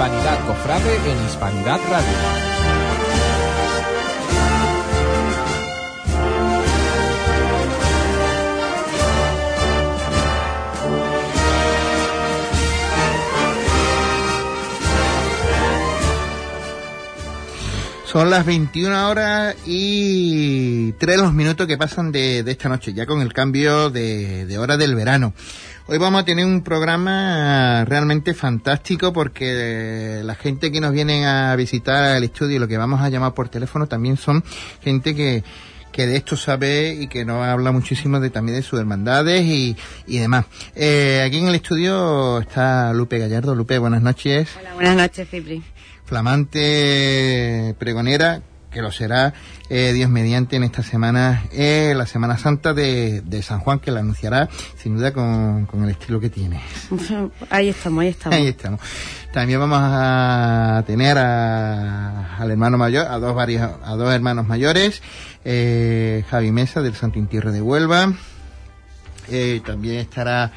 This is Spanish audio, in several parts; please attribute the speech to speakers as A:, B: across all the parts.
A: Hispanidad Cofrade en Hispanidad Radio.
B: Son las 21 horas y 3 los minutos que pasan de, esta noche, ya con el cambio de, de, hora del verano. Hoy vamos a tener un programa realmente fantástico porque la gente que nos viene a visitar al estudio y lo que vamos a llamar por teléfono también son gente que, que de esto sabe y que nos habla muchísimo de también de sus hermandades y, y demás. Eh, aquí en el estudio está Lupe Gallardo. Lupe, buenas noches.
C: Hola, buenas noches, Cipri
B: flamante pregonera, que lo será eh, Dios mediante en esta semana, eh, la Semana Santa de, San Juan, que la anunciará sin duda con, el estilo que tiene.
C: Ahí estamos, ahí estamos.
B: Ahí estamos. También vamos a tener al hermano mayor, a dos, varios, a dos hermanos mayores, eh, Javi Mesa del Santo Intierre de Huelva. También estará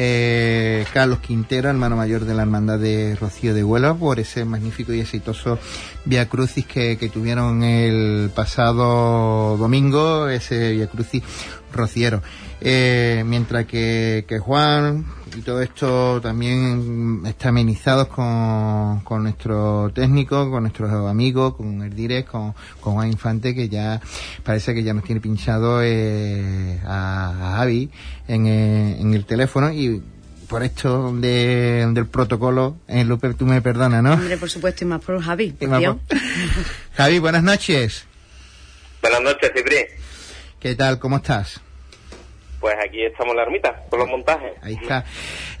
B: eh, Carlos Quintero, hermano mayor de la Hermandad de Rocío de Huelva, por ese magnífico y exitoso Via Crucis que, tuvieron el pasado domingo, ese Via Crucis rociero. Eh, mientras que, Juan y todo esto también está amenizados con, con nuestro técnico, con nuestros amigos, con el direct, con, con Juan Infante, que ya parece que ya nos tiene pinchado eh, a, Javi en, eh, en el teléfono y por esto del protocolo, en Lupe, tú me perdonas, ¿no?
C: Hombre, por supuesto, y más por Javi.
B: Javi, buenas noches.
D: Buenas noches, Cipri.
B: ¿Qué tal? ¿Cómo estás?
D: Pues aquí estamos en la ermita, con los montajes.
B: Ahí está.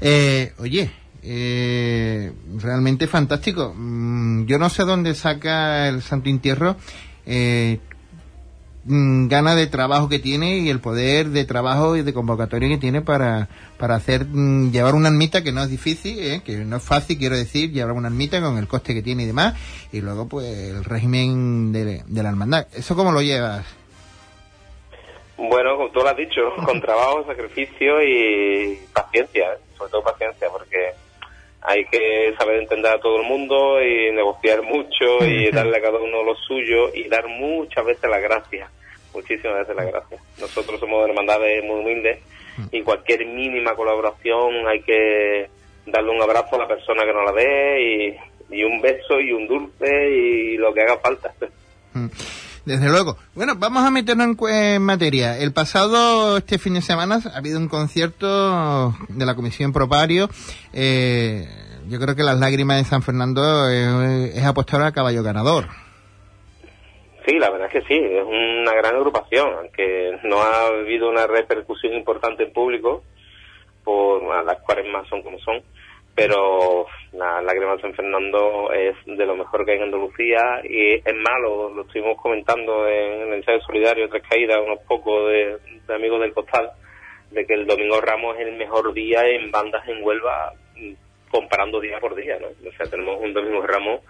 B: Eh, oye, eh, realmente fantástico. Mm, yo no sé dónde saca el Santo Entierro eh, mm, gana de trabajo que tiene y el poder de trabajo y de convocatoria que tiene para, para hacer mm, llevar una ermita que no es difícil, ¿eh? que no es fácil, quiero decir, llevar una ermita con el coste que tiene y demás, y luego pues el régimen de, de la hermandad. ¿Eso cómo lo llevas?
D: Bueno, como tú lo has dicho, con trabajo, sacrificio y paciencia, ¿eh? sobre todo paciencia, porque hay que saber entender a todo el mundo y negociar mucho y darle a cada uno lo suyo y dar muchas veces la gracia, muchísimas veces la gracia. Nosotros somos hermandades muy humildes y cualquier mínima colaboración hay que darle un abrazo a la persona que nos la dé y, y un beso y un dulce y lo que haga falta.
B: Desde luego. Bueno, vamos a meternos en, materia. El pasado, este fin de semana, ha habido un concierto de la Comisión Propario. Eh, yo creo que las lágrimas de San Fernando eh, es apostar al caballo ganador.
D: Sí, la verdad es que sí, es una gran agrupación, aunque no ha habido una repercusión importante en público, por las cuales más son como son pero la Lágrima de San Fernando es de lo mejor que hay en Andalucía y es malo, lo estuvimos comentando en el ensayo solidario Tres Caídas, unos pocos de, amigos del costal, de que el Domingo Ramos es el mejor día en bandas en Huelva comparando día por día, ¿no? O sea, tenemos un Domingo Ramos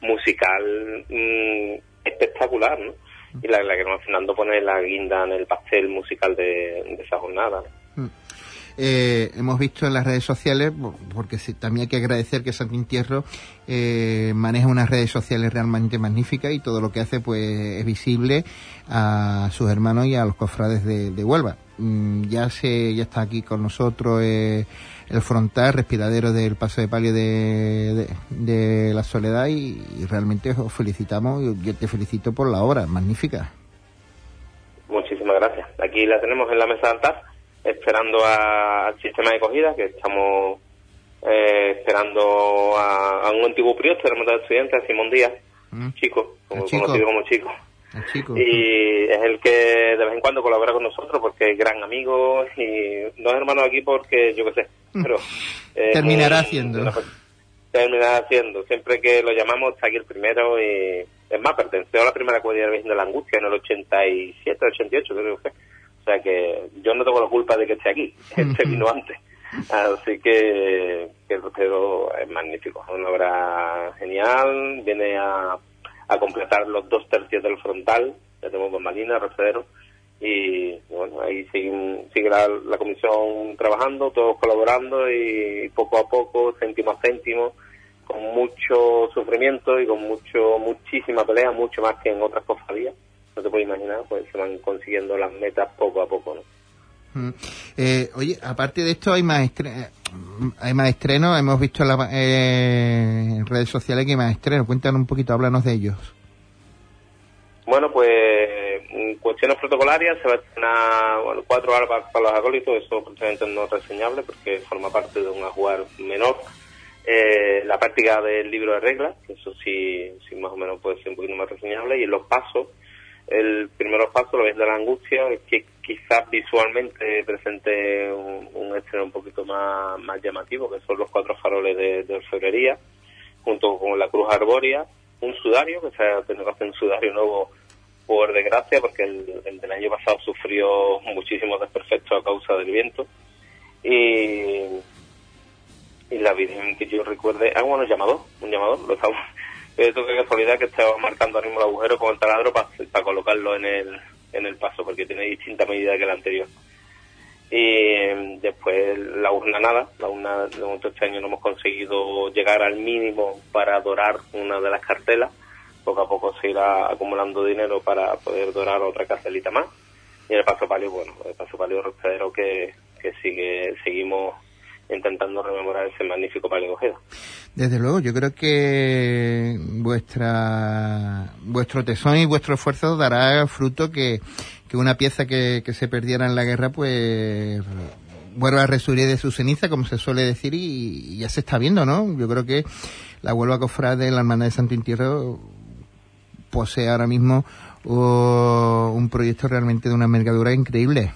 D: musical mm, espectacular, ¿no? Y la, la que Fernando pone la guinda en el pastel musical de, esa jornada. ¿no?
B: Eh, hemos visto en las redes sociales, porque también hay que agradecer que Santo Intierro eh, maneja unas redes sociales realmente magníficas y todo lo que hace pues es visible a sus hermanos y a los cofrades de, Huelva. Mm, ya se, ya está aquí con nosotros eh, el frontal respiradero del paso de palio de, la soledad y, realmente os felicitamos y yo te felicito por la obra magnífica.
D: Muchísimas gracias. Aquí la tenemos en la mesa de altar esperando al sistema de acogida, que estamos eh, esperando a, un antiguo prior, tenemos de estudiantes, a Simón Díaz, mm. chico, como, conocido como chico. Y es el que de vez en cuando colabora con nosotros porque es gran amigo y no es hermano aquí porque yo qué sé, mm. pero...
B: terminará haciendo.
D: terminará haciendo. Siempre que lo llamamos está aquí el primero y es más, perteneció a la primera comunidad de de la Angustia en el 87, 88 creo que fue sea que yo no tengo la culpa de que esté aquí, este vino antes. Así que, que el es magnífico, es una obra genial, viene a, a completar los dos tercios del frontal, ya tenemos bambalina, rostero, y bueno, ahí sigue, sigue la, la, comisión trabajando, todos colaborando y poco a poco, céntimo a céntimo, con mucho sufrimiento y con mucho muchísima pelea, mucho más que en otras cofradías, no te puedes imaginar, pues se van consiguiendo las metas poco a poco, ¿no?
B: Mm. Eh, oye, aparte de esto hay más estre- eh, hay más estrenos, hemos visto en, la- eh, en redes sociales que hay más estrenos, cuéntanos un poquito, háblanos de ellos.
D: Bueno, pues en cuestiones protocolarias se va a estrenar bueno, cuatro arpas para los acólitos, eso precisamente no es reseñable porque forma parte de un ajuar menor. Eh, la práctica del libro de reglas, que eso sí, sí más o menos puede ser un poquito más reseñable, y en los pasos, el primer paso, lo ves de la angustia, es que quizás visualmente presente un, un estreno un poquito más, más llamativo, que son los cuatro faroles de, de orfebrería, junto con la cruz arbórea, un sudario, que se tenido que hacer un sudario nuevo por desgracia, porque el, el del año pasado sufrió muchísimos desperfectos a causa del viento. Y, y la Virgen que yo recuerde, ah, bueno, llamador, un llamador, lo estamos, esto que casualidad que estaba marcando ahora mismo el agujero con el taladro para, colocarlo en el, en el paso, porque tiene distinta medida que el anterior. Y eh, después la urna nada, la urna de momento este año no hemos conseguido llegar al mínimo para dorar una de las cartelas, poco a poco se irá acumulando dinero para poder dorar otra cartelita más. Y el paso palio, bueno, el paso palio rostradero que, que sigue, seguimos intentando rememorar ese magnífico Ojeda.
B: Desde luego, yo creo que vuestra vuestro tesón y vuestro esfuerzo dará fruto que, que una pieza que, que se perdiera en la guerra, pues vuelva a resurgir de su ceniza, como se suele decir, y, ya se está viendo, ¿no? Yo creo que la Huelva Cofrade de la Hermandad de Santo Entierro posee ahora mismo uh, un proyecto realmente de una envergadura increíble.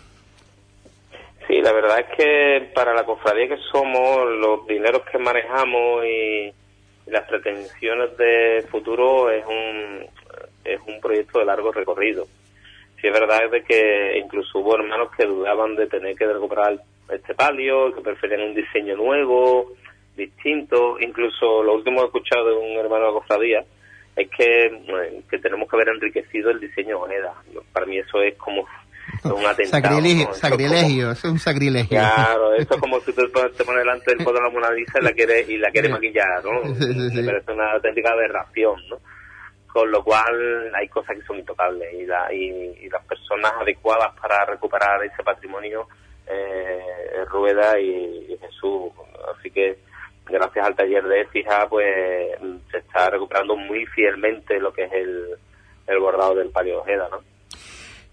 D: Sí, la verdad es que para la cofradía que somos, los dineros que manejamos y, las pretensiones de futuro es un, es un proyecto de largo recorrido. Sí es verdad de que incluso hubo hermanos que dudaban de tener que recuperar este palio, que preferían un diseño nuevo, distinto. Incluso lo último que he escuchado de un hermano de cofradía es que, que tenemos que haber enriquecido el diseño Ojeda. Para mí eso es como un atentado.
B: Sacrilegio,
D: ¿no? Eso es
B: sacrilegio,
D: como-
B: eso es un sacrilegio.
D: Claro, esto es como si te te pones delante del foto de la Mona Lisa y la quieres, y la quieres
B: Sí.
D: maquillar, ¿no?
B: Sí, sí, sí.
D: Me parece una auténtica aberración, ¿no? Con lo cual hay cosas que son intocables y, la, y, y las personas adecuadas para recuperar ese patrimonio eh, Rueda y, y Jesús. Así que gracias al taller de Écija pues se está recuperando muy fielmente lo que es el, el bordado del palio Ojeda, ¿no?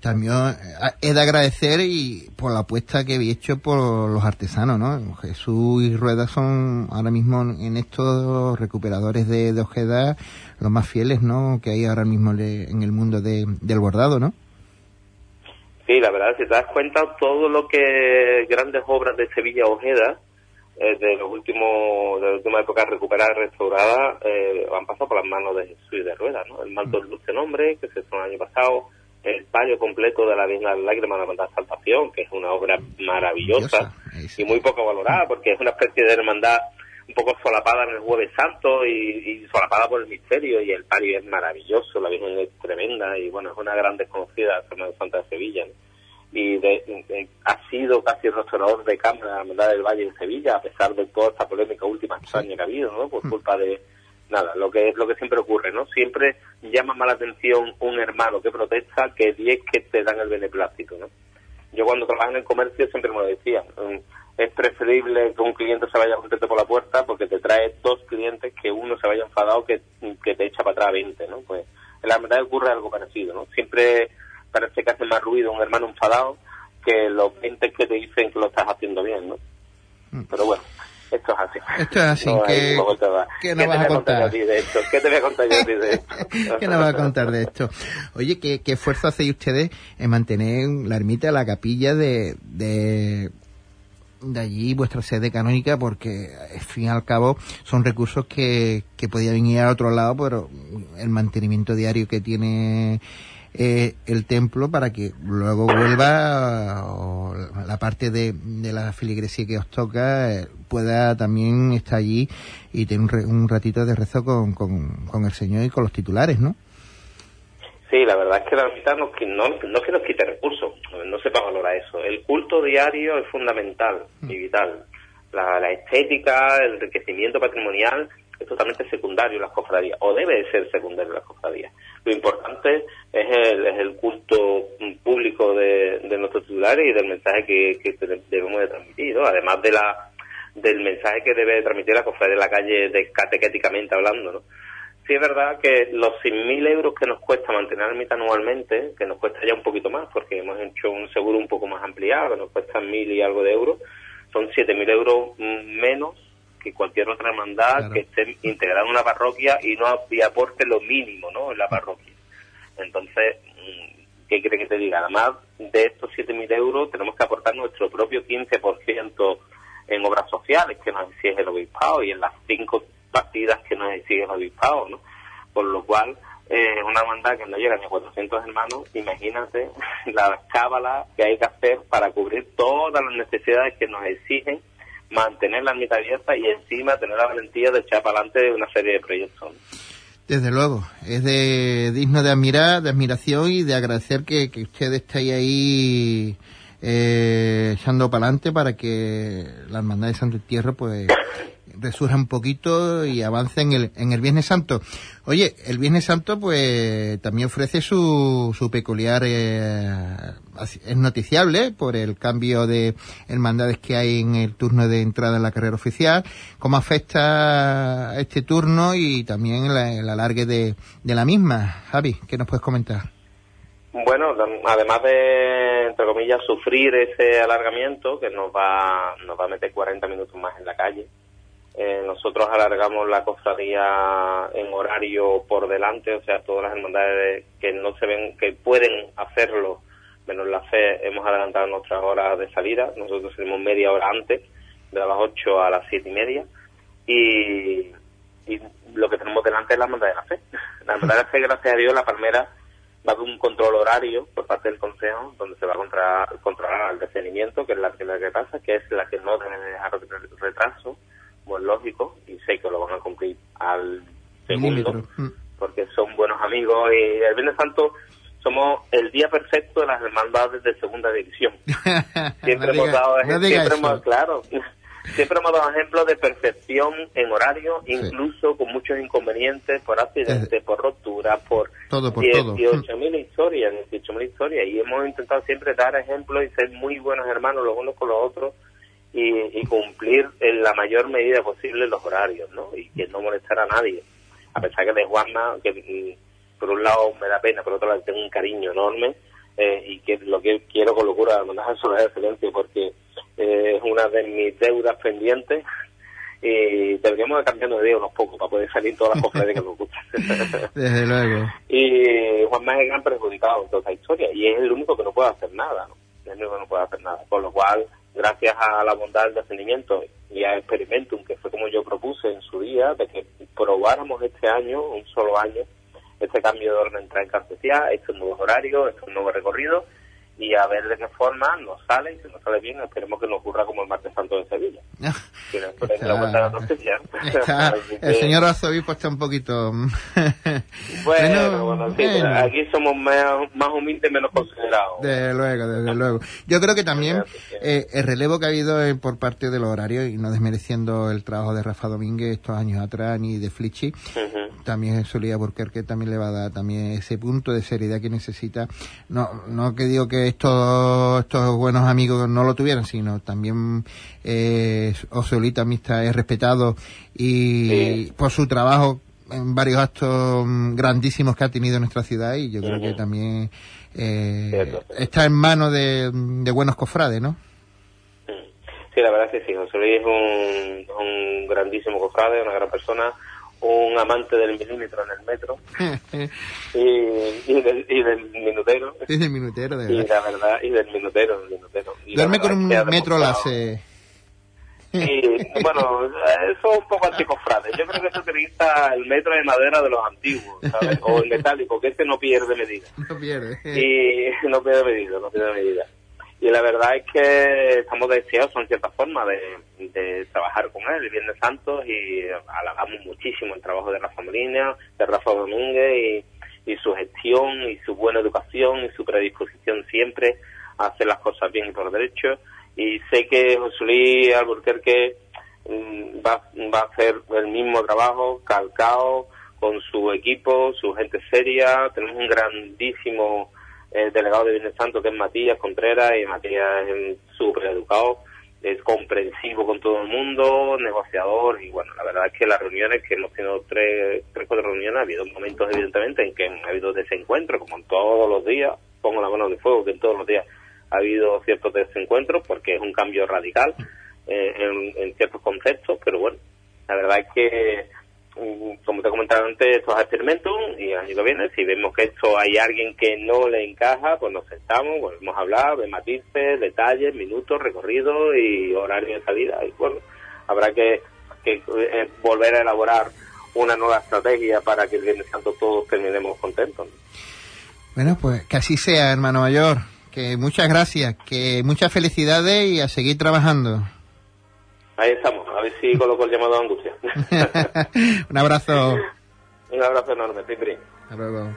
B: También eh, he de agradecer y por la apuesta que había hecho por los artesanos, ¿no? Jesús y Rueda son ahora mismo en estos recuperadores de, de Ojeda los más fieles, ¿no? Que hay ahora mismo le- en el mundo de- del bordado, ¿no?
D: Sí, la verdad, si te das cuenta, todo lo que grandes obras de Sevilla Ojeda, eh, de los últimos, de la última época recuperadas, restauradas, eh, han pasado por las manos de Jesús y de Rueda, ¿no? El manto de Dulce Nombre, que se estrenó el año pasado, el palio completo de la Virgen Lágrimas de la Hermandad Saltación, que es una obra maravillosa y muy poco valorada, porque es una especie de hermandad un poco solapada en el Jueves Santo y, y solapada por el misterio, y el palio es maravilloso, la Virgen es tremenda, y bueno, es una gran desconocida, la Hermandad Santa de Sevilla, ¿no? y de- de- ha sido casi el restaurador de cámara de la Hermandad del Valle en Sevilla, a pesar de toda esta polémica última extraña que ha habido, ¿no? Por culpa de, nada, lo que es lo que siempre ocurre, ¿no? Siempre llama más la atención un hermano que protesta que 10 que te dan el beneplácito, ¿no? Yo cuando trabajaba en el comercio siempre me lo decía, mm, es preferible que un cliente se vaya contento por la puerta porque te trae dos clientes que uno se vaya enfadado que, que te echa para atrás 20, ¿no? Pues en la verdad ocurre algo parecido, ¿no? Siempre parece que hace más ruido un hermano enfadado que los 20 que te dicen que lo estás haciendo bien, ¿no? Pero bueno, esto es así.
B: Esto es así,
D: No
B: que-
D: ¿Qué
B: nos vas a
D: contar de esto? ¿Qué te voy a contar yo a ti de esto?
B: ¿Qué nos va a contar de esto? Oye, ¿qué, qué esfuerzo hacéis ustedes en mantener la ermita, la capilla de, de, de allí, vuestra sede canónica? Porque, al fin y al cabo, son recursos que, que podían ir a otro lado, pero el mantenimiento diario que tiene eh, el templo para que luego vuelva o la parte de, de la filigresía que os toca eh, pueda también estar allí y tener un, re- un ratito de rezo con, con, con el Señor y con los titulares, ¿no?
D: Sí, la verdad es que la ermita no, no, no es que nos quite recursos, no sepa valorar eso. El culto diario es fundamental y vital. La, la estética, el enriquecimiento patrimonial es totalmente secundario las cofradías, o debe de ser secundario las cofradías. Lo importante es el, es el culto público de, de nuestros titulares y del mensaje que, que debemos de transmitir. Además de la del mensaje que debe transmitir la cofradía de la calle de catequéticamente hablando, ¿no? Sí es verdad que los 100.000 euros que nos cuesta mantener la mitad anualmente, que nos cuesta ya un poquito más, porque hemos hecho un seguro un poco más ampliado, que nos cuesta mil y algo de euros, son 7.000 euros menos que cualquier otra hermandad que esté integrada en una parroquia y no y aporte lo mínimo ¿no? en la parroquia. Entonces, mm, ¿qué quiere que te diga? Además de estos 7.000 euros, tenemos que aportar nuestro propio 15% en obras sociales que nos exige el obispado y en las cinco partidas que nos exige el obispado, ¿no? Por lo cual, eh, una hermandad que no llega ni a 400 hermanos, imagínate la cábala que hay que hacer para cubrir todas las necesidades que nos exigen mantener la mitad abierta y encima tener la valentía de echar para adelante una serie de proyectos.
B: Desde luego, es de digno de admirar, de admiración y de agradecer que, que usted esté ahí eh, echando para adelante para que la hermandad de Santo Tierra pues resurja un poquito y avance en el, en el Viernes Santo. Oye, el Viernes Santo pues también ofrece su, su peculiar, eh, es noticiable por el cambio de hermandades que hay en el turno de entrada en la carrera oficial, cómo afecta este turno y también el, alargue de, de la misma. Javi, ¿qué nos puedes comentar?
D: Bueno, además de, entre comillas, sufrir ese alargamiento que nos va, nos va a meter 40 minutos más en la calle, eh, nosotros alargamos la cofradía en horario por delante, o sea, todas las hermandades que no se ven, que pueden hacerlo, menos la fe, hemos adelantado nuestras horas de salida. Nosotros salimos media hora antes, de las 8 a las 7 y media. Y, lo que tenemos delante es la hermandad de la fe. La hermandad de la fe, gracias a Dios, la palmera va a haber un control horario por parte del Consejo, donde se va a controlar, el detenimiento, que es la primera que pasa, que es la que no debe dejar retraso pues lógico, y sé que lo van a cumplir al segundo, mm. porque son buenos amigos y el Viernes Santo somos el día perfecto de las hermandades de segunda división. siempre hemos dado siempre hemos, claro, siempre hemos dado ejemplos de perfección en horario, incluso con muchos inconvenientes por accidentes, por rotura, por,
B: todo, por
D: 18.000 historias, 18.000 historias, y hemos intentado siempre dar ejemplos y ser muy buenos hermanos los unos con los otros y, cumplir en la mayor medida posible los horarios, ¿no? Y que no molestar a nadie. A pesar que de Juanma, que mm, por un lado me da pena, por otro lado tengo un cariño enorme eh, y que lo que quiero con locura mandar a de excelencia porque eh, es una de mis deudas pendientes y deberíamos de cambiando de día unos pocos para poder salir todas las cosas que nos gustan.
B: Desde luego.
D: Y Juanma es el gran perjudicado en toda esta historia y es el único que no puede hacer nada, ¿no? Es el único que no puede hacer nada. Con lo cual, gracias a la bondad del discernimiento y a Experimentum, que fue como yo propuse en su día, de que probáramos este año, un solo año, este cambio de orden en cartesía, estos nuevos horarios, estos nuevos recorridos, y a ver de qué forma nos sale y si nos sale bien esperemos que nos ocurra como el martes santo de Sevilla.
B: El señor arzobispo está un poquito
D: bueno, bueno, sí, aquí somos más, más, humildes menos considerados.
B: Desde luego desde luego. Yo creo que también eh, el relevo que ha habido eh, por parte de los horarios y no desmereciendo el trabajo de Rafa Domínguez estos años atrás ni de Flichi también Solía que también le va a dar también ese punto de seriedad que necesita. No no que digo que estos, estos buenos amigos no lo tuvieran, sino también eh, Osolita Mixta es respetado y por su trabajo en varios actos mm, grandísimos que ha tenido en nuestra ciudad y yo creo que también eh, está en manos de, buenos cofrades, ¿no?
D: Sí, la verdad es que sí, José Luis es un, un grandísimo cofrade, una gran persona, un amante del milímetro en el metro y, y, del, y, del, minutero.
B: Sí, del minutero, de
D: verdad. Y la verdad, y del minutero, del minutero.
B: Duerme con un metro láser.
D: Y bueno, eso es un poco anticofrade. Yo creo que se utiliza el metro de madera de los antiguos, ¿sabes? O el metálico, que este no pierde medida.
B: No pierde.
D: Y no pierde medida, no pierde medida y la verdad es que estamos deseosos en cierta forma de, trabajar con él el Viernes Santo y alabamos muchísimo el trabajo de Rafa Molina, de Rafa Domínguez y, su gestión y su buena educación y su predisposición siempre a hacer las cosas bien y por derecho y sé que José Luis Alburquerque mm, va, va a hacer el mismo trabajo, calcado, con su equipo, su gente seria. Tenemos un grandísimo eh, delegado de Viernes Santo que es Matías Contreras y Matías es súper educado, es comprensivo con todo el mundo, negociador y bueno, la verdad es que las reuniones que hemos tenido tres, tres cuatro reuniones, ha habido momentos evidentemente en que ha habido desencuentros como en todos los días, pongo la mano de fuego que en todos los días ha habido ciertos desencuentros porque es un cambio radical eh, en, ciertos conceptos, pero bueno, la verdad es que como te comentaba antes, esto es experimentos y año que viene, si vemos que esto hay alguien que no le encaja, pues nos sentamos, volvemos a hablar de matices, detalles, minutos, recorrido y horario de salida. Y bueno, habrá que, que eh, volver a elaborar una nueva estrategia para que el Viernes Santo todos terminemos contentos. ¿no?
B: Bueno, pues que así sea, hermano mayor. Que muchas gracias, que muchas felicidades y a seguir trabajando.
D: Ahí estamos, a ver si coloco el llamado a angustia.
B: Un abrazo.
D: Un abrazo enorme, Cipri.
B: Hasta luego.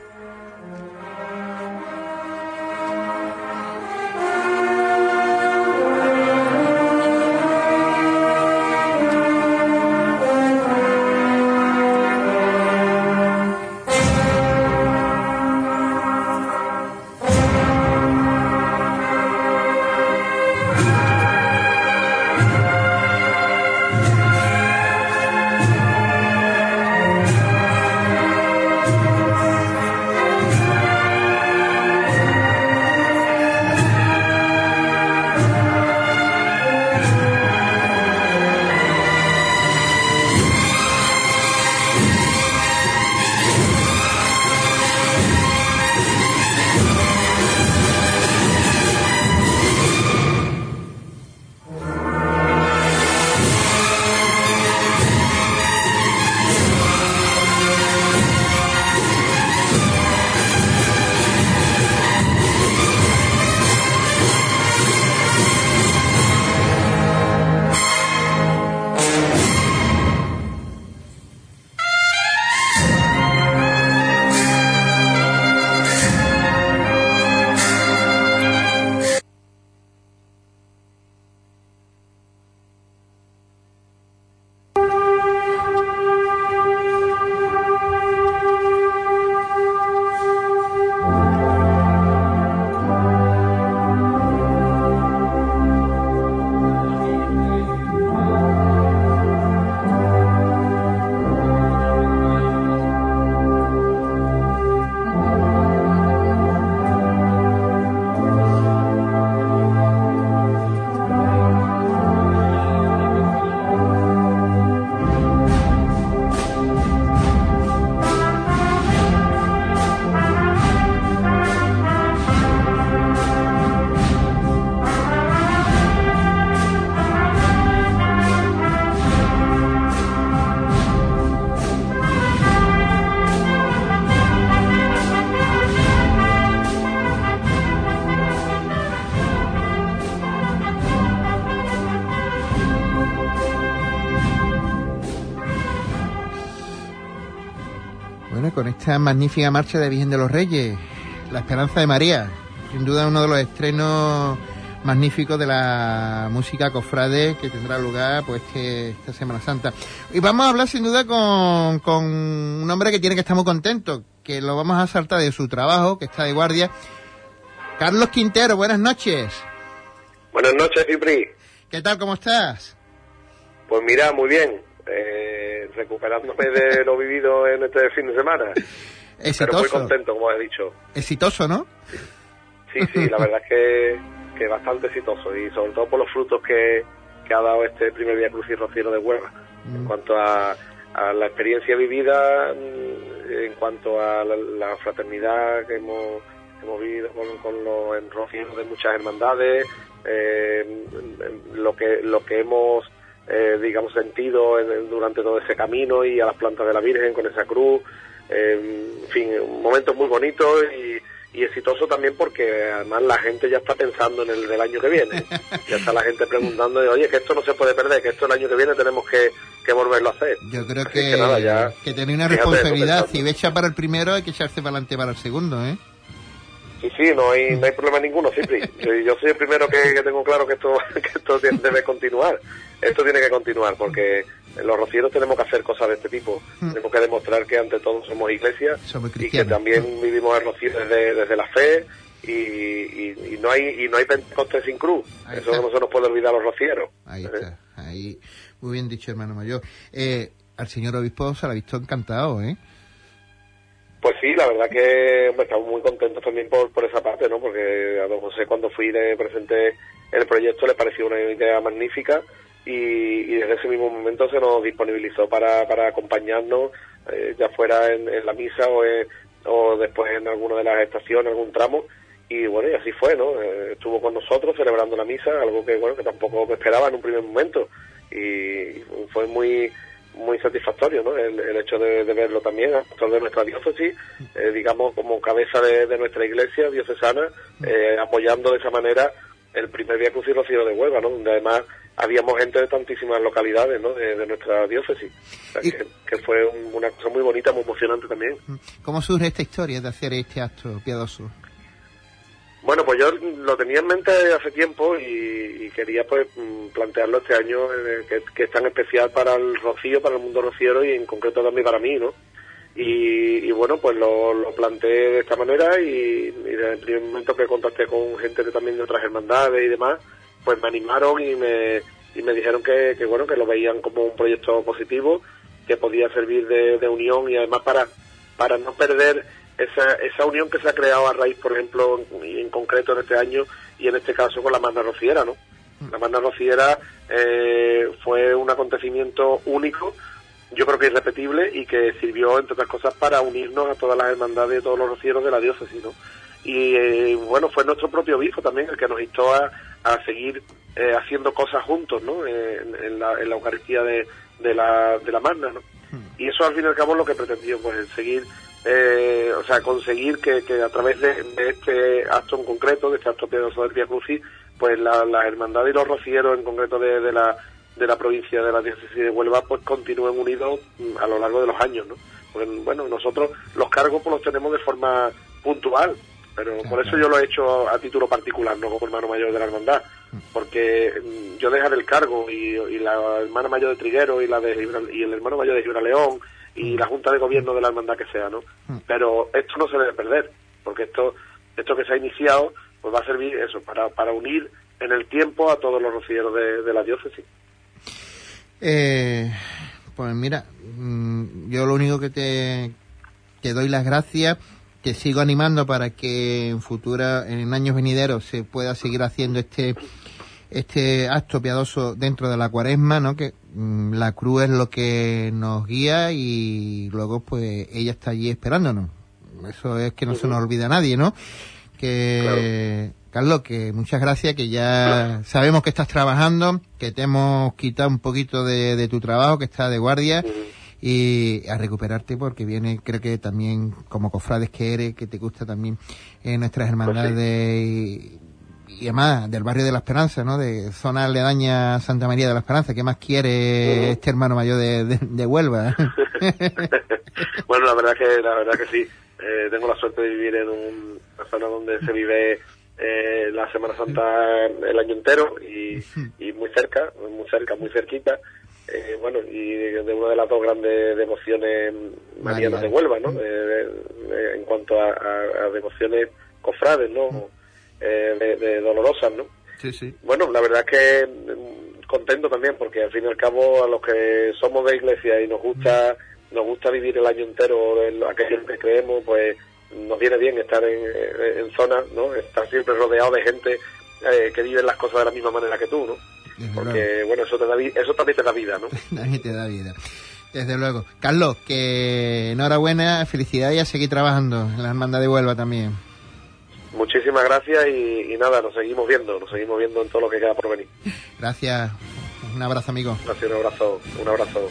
B: Esta magnífica marcha de Virgen de los Reyes, La Esperanza de María, sin duda uno de los estrenos magníficos de la música cofrade que tendrá lugar pues que esta Semana Santa. Y vamos a hablar sin duda con, con un hombre que tiene que estar muy contento, que lo vamos a saltar de su trabajo, que está de guardia. Carlos Quintero, buenas noches.
E: Buenas noches, Cipri.
B: ¿Qué tal? ¿Cómo estás?
E: Pues mira, muy bien. Eh, recuperándome de lo vivido en este fin de semana. Pero muy
B: Exitoso.
E: contento, como he dicho.
B: Exitoso, ¿no?
E: Sí, sí, la verdad es que, que bastante exitoso y sobre todo por los frutos que, que ha dado este primer día Cruz y Rociero de Huelva. En cuanto a, a la experiencia vivida, mm, en cuanto a la, la fraternidad que hemos, hemos vivido con, con los enrocieros de muchas hermandades, eh, lo que lo que hemos eh, digamos sentido en- durante todo ese camino y a las plantas de la Virgen con esa cruz, eh, en fin, un momento muy bonito y, y exitoso también porque además la gente ya está pensando en el del año que viene. Ya está la gente preguntando, de, oye, que esto no se puede perder, que esto el año que viene tenemos que, que volverlo a hacer.
B: Yo creo
E: Así
B: que,
E: que nada, ya-
B: que tenéis una responsabilidad. Si ve echa para el primero, hay que echarse para adelante para el segundo, ¿eh?
E: Sí, sí, no hay, no hay problema ninguno, Cipri. Yo soy el primero que, tengo claro que esto, que esto debe continuar. Esto tiene que continuar porque los rocieros tenemos que hacer cosas de este tipo. Hmm. Tenemos que demostrar que ante todo somos iglesia y que también vivimos el rocío desde, desde la fe y, no hay y no hay Pentecostés sin cruz. Eso no se nos puede olvidar a los rocieros.
B: Ahí está, ahí. Muy bien dicho, hermano mayor. Eh, al señor obispo se lo ha visto encantado, ¿eh?
E: Pues sí, la verdad que estamos muy contentos también por, por esa parte, ¿no? Porque a don José cuando fui le presenté el proyecto le pareció una idea magnífica y, desde ese mismo momento se nos disponibilizó para, para acompañarnos, eh, ya fuera en, la misa o, o después en alguna de las estaciones, algún tramo. Y bueno, y así fue, ¿no? Eh, estuvo con nosotros celebrando la misa, algo que, bueno, que tampoco me esperaba en un primer momento. Y fue muy muy satisfactorio ¿no? el, hecho de, verlo también a de nuestra diócesis, eh, digamos como cabeza de, nuestra iglesia diocesana, eh, apoyando de esa manera el primer Vía Rocío de Huelva, ¿no? donde además habíamos gente de tantísimas localidades ¿no? de, nuestra diócesis, que, fue una cosa muy bonita, muy emocionante también.
B: ¿Cómo surge esta historia de hacer este acto piadoso?
E: Bueno, pues yo lo tenía en mente hace tiempo y, quería pues mm, plantearlo este año, que, es tan especial para el rocío, para el mundo rociero y en concreto también para mí, ¿no? Y, bueno, pues lo, planteé de esta manera y, desde el primer momento que contacté con gente de, también de otras hermandades y demás, pues me animaron y me, y me dijeron que, bueno, que lo veían como un proyecto positivo, que podía servir de, de unión y además para, para no perder esa, esa unión que se ha creado a raíz, por ejemplo, y en concreto en este año y en este caso con la Manda Rociera, ¿no? Mm. La Manda Rociera eh, fue un acontecimiento único, yo creo que irrepetible y que sirvió, entre otras cosas, para unirnos a todas las hermandades de todos los rocieros de la diócesis, ¿no? Y eh, bueno, fue nuestro propio obispo también el que nos instó a, seguir eh, haciendo cosas juntos, ¿no? En, la, en la Eucaristía de, de la, de la Magna, ¿no? Mm. Y eso al fin y al cabo es lo que pretendió, pues seguir eh, o sea, conseguir que, a través de, este acto en concreto, de este acto piadoso del Via Crucis, pues la, la, hermandad y los rocieros en concreto de, la, de la provincia de la diócesis de Huelva, pues continúen unidos mm, a lo largo de los años, ¿no? Pues bueno, nosotros los cargos pues los tenemos de forma puntual, pero por eso yo lo he hecho a título particular, no como hermano mayor de la hermandad, mm. porque mm, yo dejar el cargo y, y la hermana mayor de Triguero y la de y el hermano mayor de Gibraleón y la Junta de Gobierno de la hermandad que sea, ¿no? Mm. Pero esto no se debe perder, porque esto esto que se ha iniciado pues va a servir eso, para, para unir en el tiempo a todos los rocieros de, la diócesis.
B: Eh, pues mira, mm, yo lo único que te, te doy las gracias, te sigo animando para que en futura, en años venideros, se pueda seguir haciendo este este acto piadoso dentro de la cuaresma, ¿no? Que la cruz es lo que nos guía y luego pues ella está allí esperándonos. Eso es que no se nos olvida a nadie, ¿no? Que Carlos, que muchas gracias, que ya sabemos que estás trabajando, que te hemos quitado un poquito de, tu trabajo, que está de guardia. y a recuperarte porque viene, creo que también como cofrades que eres, que te gusta también en nuestras hermandades pues y además del barrio de la Esperanza, ¿no? De zona aledaña Santa María de la Esperanza. ¿Qué más quiere este hermano mayor de, de, Huelva?
E: bueno, la verdad que la verdad que sí. Eh, tengo la suerte de vivir en una zona donde se vive eh, la Semana Santa el año entero y, y muy cerca, muy cerca, muy cerquita. Eh, bueno, y de, una de las dos grandes devociones marianas de Huelva, ¿no? en cuanto a, a, devociones cofrades, ¿no? Eh, de, dolorosas, ¿no?
B: Sí, sí.
E: Bueno, la verdad es que mm, contento también porque al fin y al cabo a los que somos de iglesia y nos gusta nos gusta vivir el año entero en aquello que creemos, pues nos viene bien estar en, en zonas, ¿no? Estar siempre rodeado de gente eh, que vive las cosas de la misma manera que tú, ¿no? Porque, bueno, eso, te da, eso también te da vida, ¿no?
B: también te da vida. Desde luego. Carlos, que enhorabuena, felicidades y a seguir trabajando en la hermandad de Huelva también.
E: Muchísimas gracias y, nada, nos seguimos viendo, nos seguimos viendo en todo lo que queda por venir.
B: Gracias, un abrazo amigo.
E: Gracias, un abrazo, un abrazo.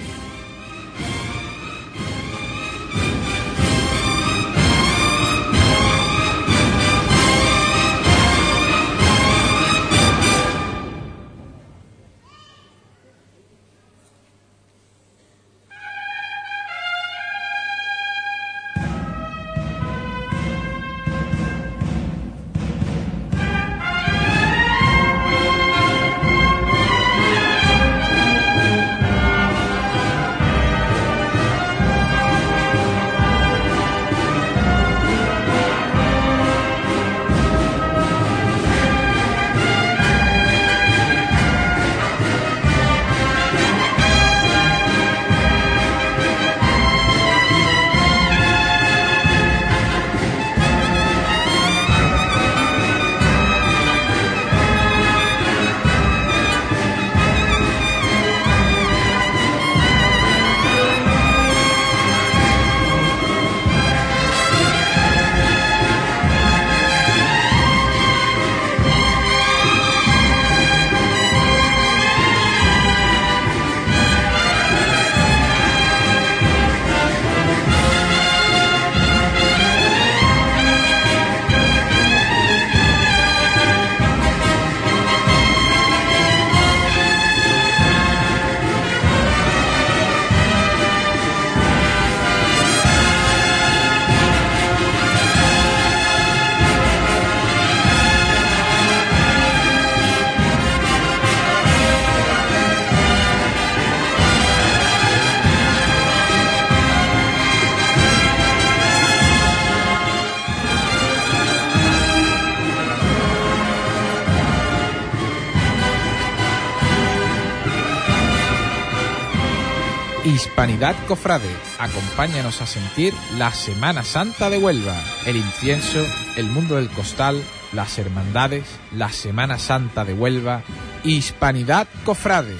A: Hispanidad Cofrade, acompáñanos a sentir la Semana Santa de Huelva, el incienso, el mundo del costal, las hermandades, la Semana Santa de Huelva, Hispanidad Cofrade.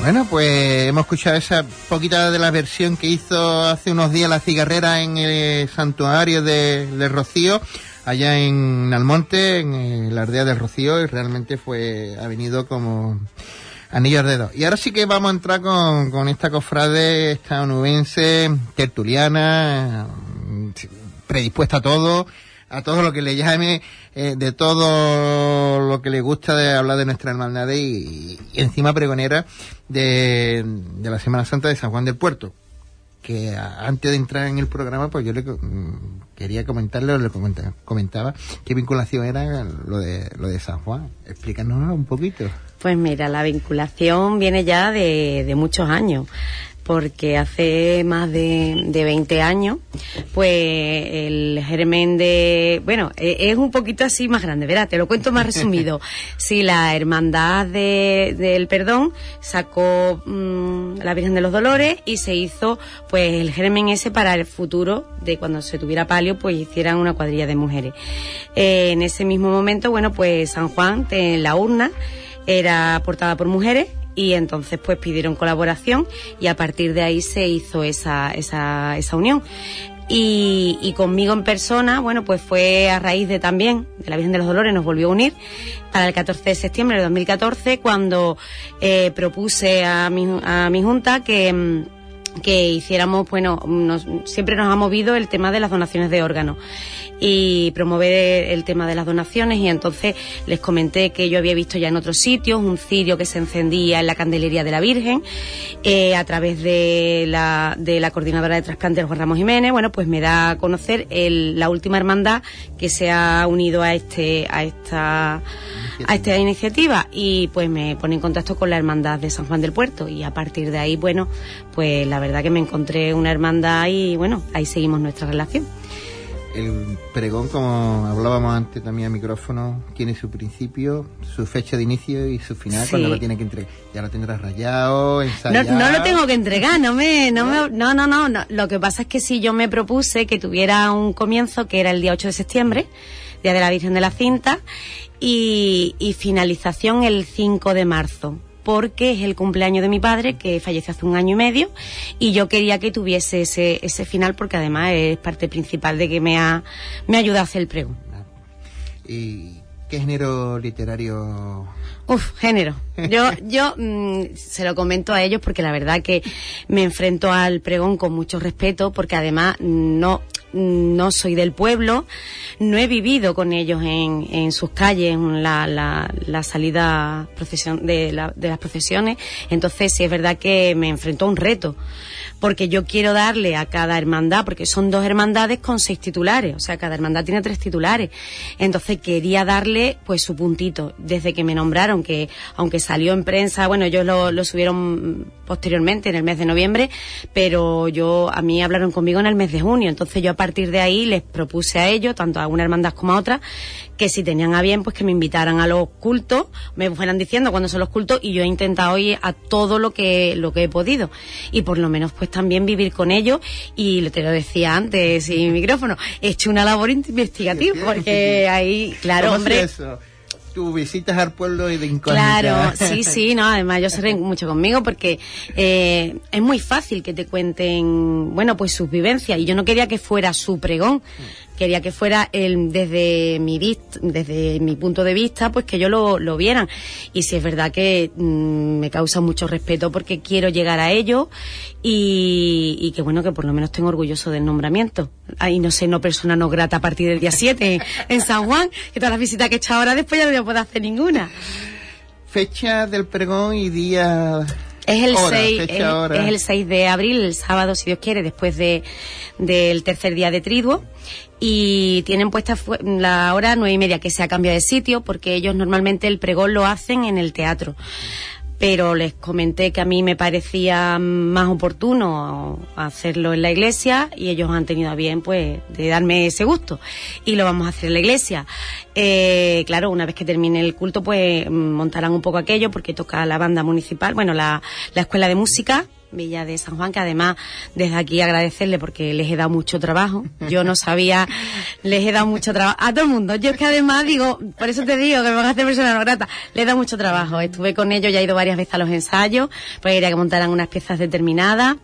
B: Bueno, pues hemos escuchado esa poquita de la versión que hizo hace unos días la cigarrera en el santuario de, de Rocío, allá en Almonte, en la aldea del Rocío, y realmente fue, ha venido como anillo al dedo. Y ahora sí que vamos a entrar con, con esta cofrade estadounidense, tertuliana, predispuesta a todo, a todo lo que le llame, eh, de todo lo que le gusta de hablar de nuestra hermandad y, y encima pregonera de, de la Semana Santa de San Juan del Puerto. Que antes de entrar en el programa, pues yo le mm, quería comentarle, o le comenta- comentaba, qué vinculación era lo de, lo de San Juan. Explícanos un poquito.
C: Pues mira, la vinculación viene ya de, de muchos años, porque hace más de, de 20 años, pues el germen de... Bueno, e- es un poquito así más grande, verá, te lo cuento más resumido. Sí, la Hermandad de- del Perdón sacó mm, la Virgen de los Dolores y se hizo pues el germen ese para el futuro de cuando se tuviera palio, pues hicieran una cuadrilla de mujeres. Eh, en ese mismo momento, bueno, pues San Juan, en la urna, era portada por mujeres y entonces pues pidieron colaboración y a partir de ahí se hizo esa, esa, esa unión. Y, conmigo en persona, bueno, pues fue a raíz de también, de la Virgen de los Dolores, nos volvió a unir para el 14 de septiembre de 2014, cuando eh, propuse a mi, a mi junta que, mm, que hiciéramos, bueno, nos- siempre nos ha movido el tema de las donaciones de órganos y promover el tema de las donaciones y entonces les comenté que yo había visto ya en otros sitios un cirio que se encendía en la candelería de la Virgen eh, a través de la, de la coordinadora de trasplantes Juan Ramos Jiménez, bueno pues me da a conocer el- la última hermandad que se ha unido a este a esta a esta iniciativa y pues me pone en contacto con la hermandad de San Juan del Puerto y a partir de ahí bueno pues la verdad que me encontré una hermandad y bueno ahí seguimos nuestra relación
B: El pregón, como hablábamos antes también al micrófono, tiene su principio, su fecha de inicio y su final
C: Sí.
B: cuando lo tiene que entregar. Ya lo tendrás rayado,
C: No,
B: ensayado.
C: no lo tengo que entregar, no me, no me, no, no, no, no. Lo que pasa es que si yo me propuse que tuviera un comienzo, que era el día 8 de septiembre, Día de la Virgen de la Cinta, y, finalización el 5 de marzo, porque es el cumpleaños de mi padre, que falleció hace un año y medio, y yo quería que tuviese ese, ese final, porque además es parte principal de que me ha, me ayuda a hacer el pregón.
B: ¿Y qué género literario?
C: Uf, género. Yo, yo mm, se lo comento a ellos porque la verdad que me enfrento al pregón con mucho respeto porque además no, no soy del pueblo, no he vivido con ellos en, en sus calles, en la, la, la salida procesión, de, la- de las procesiones, entonces sí es verdad que me enfrento a un reto porque yo quiero darle a cada hermandad, porque son dos hermandades con seis titulares, o sea, cada hermandad tiene tres titulares. Entonces quería darle pues su puntito. Desde que me nombraron, que aunque salió en prensa, bueno, ellos lo, lo subieron posteriormente en el mes de noviembre, pero yo, a mí hablaron conmigo en el mes de junio. Entonces yo a partir de ahí les propuse a ellos, tanto a una hermandad como a otra, que si tenían a bien, pues que me invitaran a los cultos, me fueran diciendo cuándo son los cultos y yo he intentado ir a todo lo que, lo que he podido. Y por lo menos pues también vivir con ellos y te lo decía antes sin micrófono, he hecho una labor investigativa porque ahí, claro,
B: ¿Cómo
C: hombre.
B: Tú visitas al pueblo y de incógnita.
C: Claro, sí, sí, no, además ellos se ríen mucho conmigo porque eh, es muy fácil que te cuenten, bueno, pues sus vivencias y yo no quería que fuera su pregón, quería que fuera el, desde mi vist- desde mi punto de vista, pues que yo lo, lo vieran. Y si es verdad que mm, me causa mucho respeto porque quiero llegar a ellos y, y que bueno, que por lo menos tengo orgulloso del nombramiento. Ahí no sé, no persona no grata a partir del día 7 en, en San Juan, que todas las visitas que he hecho ahora después ya no voy a poder hacer ninguna.
B: Fecha del pregón y día...
C: Es el,
B: hora,
C: 6,
B: fecha,
C: es,
B: hora.
C: es el 6 de abril, el sábado, si Dios quiere, después de, del tercer día de triduo. Y tienen puesta la hora nueve y media, que se ha cambiado de sitio, porque ellos normalmente el pregón lo hacen en el teatro. pero les comenté que a mí me parecía más oportuno hacerlo en la iglesia y ellos han tenido a bien pues de darme ese gusto y lo vamos a hacer en la iglesia. Eh, claro, una vez que termine el culto pues montarán un poco aquello porque toca la banda municipal, bueno, la, la escuela de música Villa de San Juan, que además desde aquí agradecerle porque les he dado mucho trabajo. Yo no sabía, les he dado mucho trabajo a todo el mundo. Yo es que además digo, por eso te digo que me van a hacer persona grata, les he dado mucho trabajo. Estuve con ellos, ya he ido varias veces a los ensayos, pues quería que montaran unas piezas determinadas.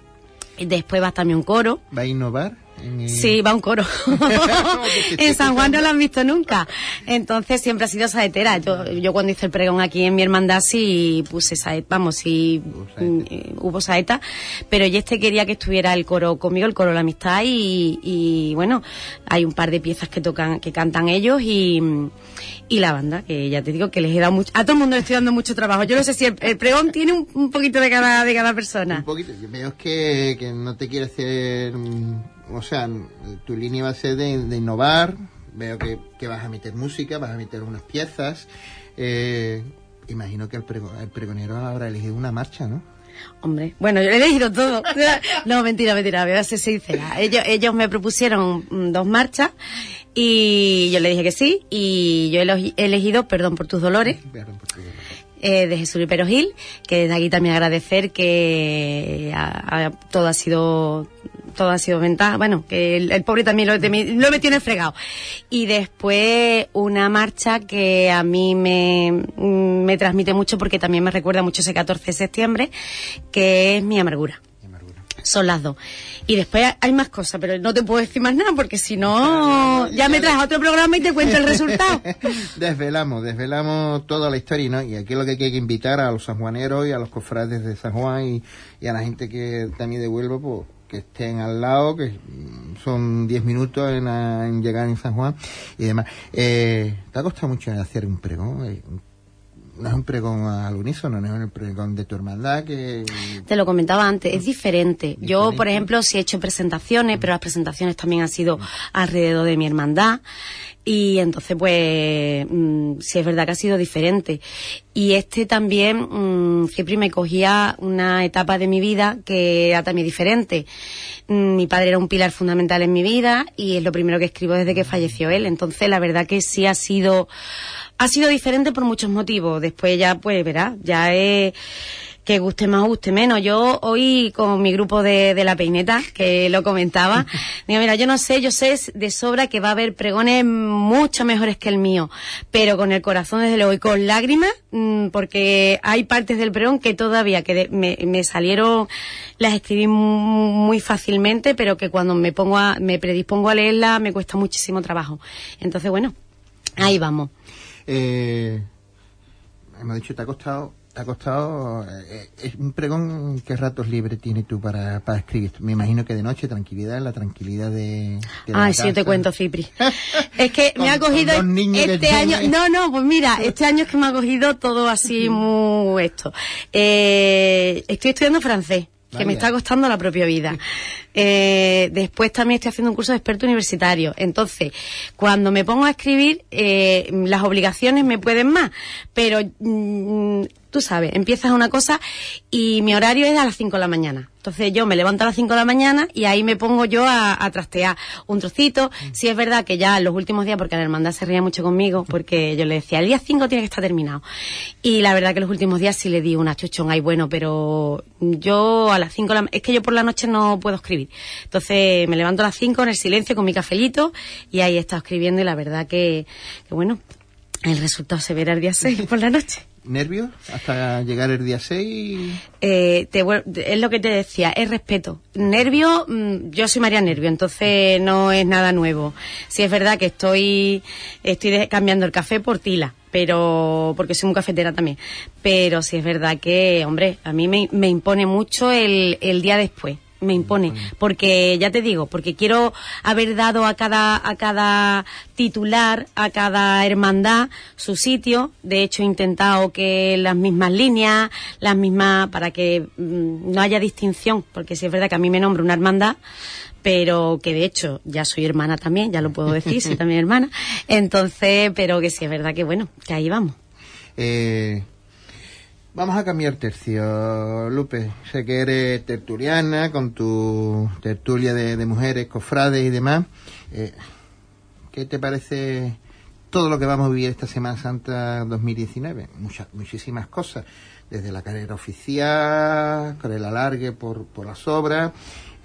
C: Después va también un coro.
B: ¿Va a innovar?
C: Sí, va un coro. en San Juan no lo han visto nunca. Entonces siempre ha sido saetera. Yo, yo cuando hice el pregón aquí en mi hermandad sí puse saeta, vamos, sí hubo saeta. Pero yo este quería que estuviera el coro conmigo, el coro de la amistad y, y bueno, hay un par de piezas que tocan, que cantan ellos y, y la banda, que ya te digo que les he dado mucho, a todo el mundo le estoy dando mucho trabajo. Yo no sé si el, pregón tiene un, poquito de cada, de cada persona.
B: Un poquito, yo veo que, que no te quiere hacer o sea, tu línea va a ser de, innovar, veo que, vas a meter música, vas a meter unas piezas. Eh, imagino que el, pregonero habrá elegido una marcha, ¿no?
C: Hombre, bueno, yo he elegido todo. No, mentira, mentira, voy a ser sincera. Ellos, ellos me propusieron mm, dos marchas y yo le dije que sí y yo he elegido Perdón por tus dolores. Perdón por tus dolores. Eh, de Jesús Pero Gil, que desde aquí también agradecer que todo ha sido todo ha sido ventaja, bueno, que el, pobre también lo, lo me tiene fregado. Y después una marcha que a mí me, me transmite mucho porque también me recuerda mucho ese 14 de septiembre, que es mi amargura. Son las dos. Y después hay más cosas, pero no te puedo decir más nada porque si no, ya me traes otro programa y te cuento el resultado.
B: desvelamos, desvelamos toda la historia, ¿no? Y aquí lo que hay que invitar a los sanjuaneros y a los cofrades de San Juan y, y a la gente que también de Huelva, pues que estén al lado, que son 10 minutos en, llegar en San Juan y demás. Eh, ¿Te ha costado mucho hacer un pregón? No es un pregón al unísono, no es un pregón de tu hermandad que...
C: Te lo comentaba antes, es diferente. Yo, por ejemplo, sí he hecho presentaciones, pero las presentaciones también han sido alrededor de mi hermandad. Y entonces, pues, mm, sí es verdad que ha sido diferente. Y este también, mm, siempre me cogía una etapa de mi vida que era también diferente. Mm, mi padre era un pilar fundamental en mi vida y es lo primero que escribo desde que falleció él. Entonces, la verdad que sí ha sido, ha sido diferente por muchos motivos. Después ya, pues, verás, ya es que guste más o guste menos. Yo hoy con mi grupo de, de la peineta, que lo comentaba, digo, mira, yo no sé, yo sé de sobra que va a haber pregones mucho mejores que el mío, pero con el corazón desde luego y con lágrimas, mm, porque hay partes del pregón que todavía que me, me, salieron, las escribí muy fácilmente, pero que cuando me pongo a, me predispongo a leerla me cuesta muchísimo trabajo. Entonces, bueno, ahí vamos.
B: Eh, hemos dicho, te ha costado ha costado eh, es un pregón qué ratos libres tienes tú para, para escribir me imagino que de noche tranquilidad la tranquilidad de,
C: ay sí te cuento Cipri. Es que me ha cogido este año no no pues mira este año es que me ha cogido todo así muy esto. Eh, estoy estudiando francés que me está costando la propia vida. Eh, después también estoy haciendo un curso de experto universitario. Entonces, cuando me pongo a escribir, eh, las obligaciones me pueden más, pero mm, tú sabes, empiezas una cosa y mi horario es a las 5 de la mañana. Entonces yo me levanto a las 5 de la mañana y ahí me pongo yo a, trastear un trocito. Si es verdad que ya en los últimos días, porque la hermandad se ría mucho conmigo, porque yo le decía, el día 5 tiene que estar terminado. Y la verdad que los últimos días sí le di una chuchón ahí bueno, pero yo a las 5 de la es que yo por la noche no puedo escribir. Entonces me levanto a las 5 en el silencio con mi cafelito y ahí he estado escribiendo y la verdad que, que bueno, el resultado se verá el día 6 por la noche.
B: ¿Nervios hasta llegar el día 6?
C: Eh, es lo que te decía, es respeto. Nervio, mm, yo soy María Nervio, entonces no es nada nuevo. Sí es verdad que estoy, estoy cambiando el café por tila, pero porque soy muy cafetera también. Pero sí es verdad que, hombre, a mí me, me impone mucho el, el día después me impone. Porque ya te digo porque quiero haber dado a cada a cada titular a cada hermandad su sitio. De hecho he intentado que las mismas líneas las mismas para que mm, no haya distinción porque si es verdad que a mí me nombra una hermandad pero que de hecho ya soy hermana también ya lo puedo decir soy también hermana. Entonces pero que sí es verdad que bueno que ahí vamos.
B: Eh Vamos a cambiar tercio, Lupe. Sé que eres tertuliana con tu tertulia de, mujeres, cofrades y demás. Eh, ¿Qué te parece todo lo que vamos a vivir esta Semana Santa 2019? Muchas, muchísimas cosas. Desde la carrera oficial, con el alargue por, las obras,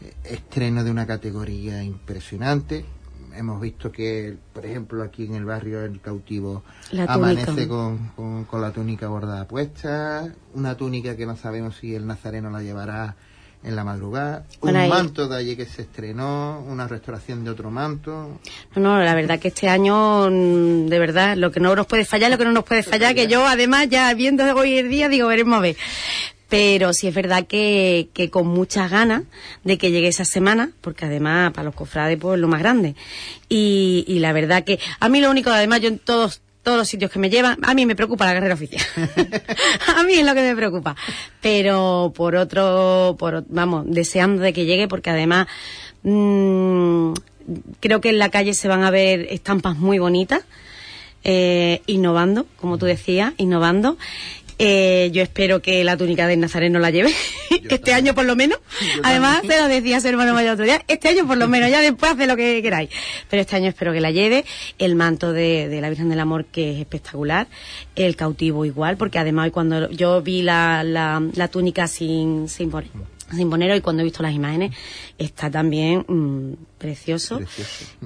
B: eh, estreno de una categoría impresionante, hemos visto que, por ejemplo, aquí en el barrio El Cautivo amanece con, con, la túnica bordada puesta, una túnica que no sabemos si el nazareno la llevará en la madrugada, un manto de allí que se estrenó, una restauración de otro manto.
C: No, no, la verdad que este año, mm, de verdad, lo que no nos puede fallar, lo que no nos puede fallar, que yo además ya viendo hoy el día digo, veremos a ver pero sí es verdad que, que, con muchas ganas de que llegue esa semana, porque además para los cofrades pues es lo más grande. Y, y la verdad que a mí lo único, además yo en todos todos los sitios que me llevan, a mí me preocupa la carrera oficial. a mí es lo que me preocupa. Pero por otro, por, vamos, deseando de que llegue, porque además mmm, creo que en la calle se van a ver estampas muy bonitas. Eh, innovando, como tú decías, innovando. Eh, yo espero que la túnica de Nazareno la lleve, este año por lo menos. Además, se lo decía su hermano mayor otro día, este año por lo menos, ya después hace lo que queráis. Pero este año espero que la lleve. El manto de, la Virgen del Amor, que es espectacular. El cautivo igual, porque además cuando yo vi la, la, túnica sin, sin poner Simponero y cuando he visto las imágenes está también mm, precioso.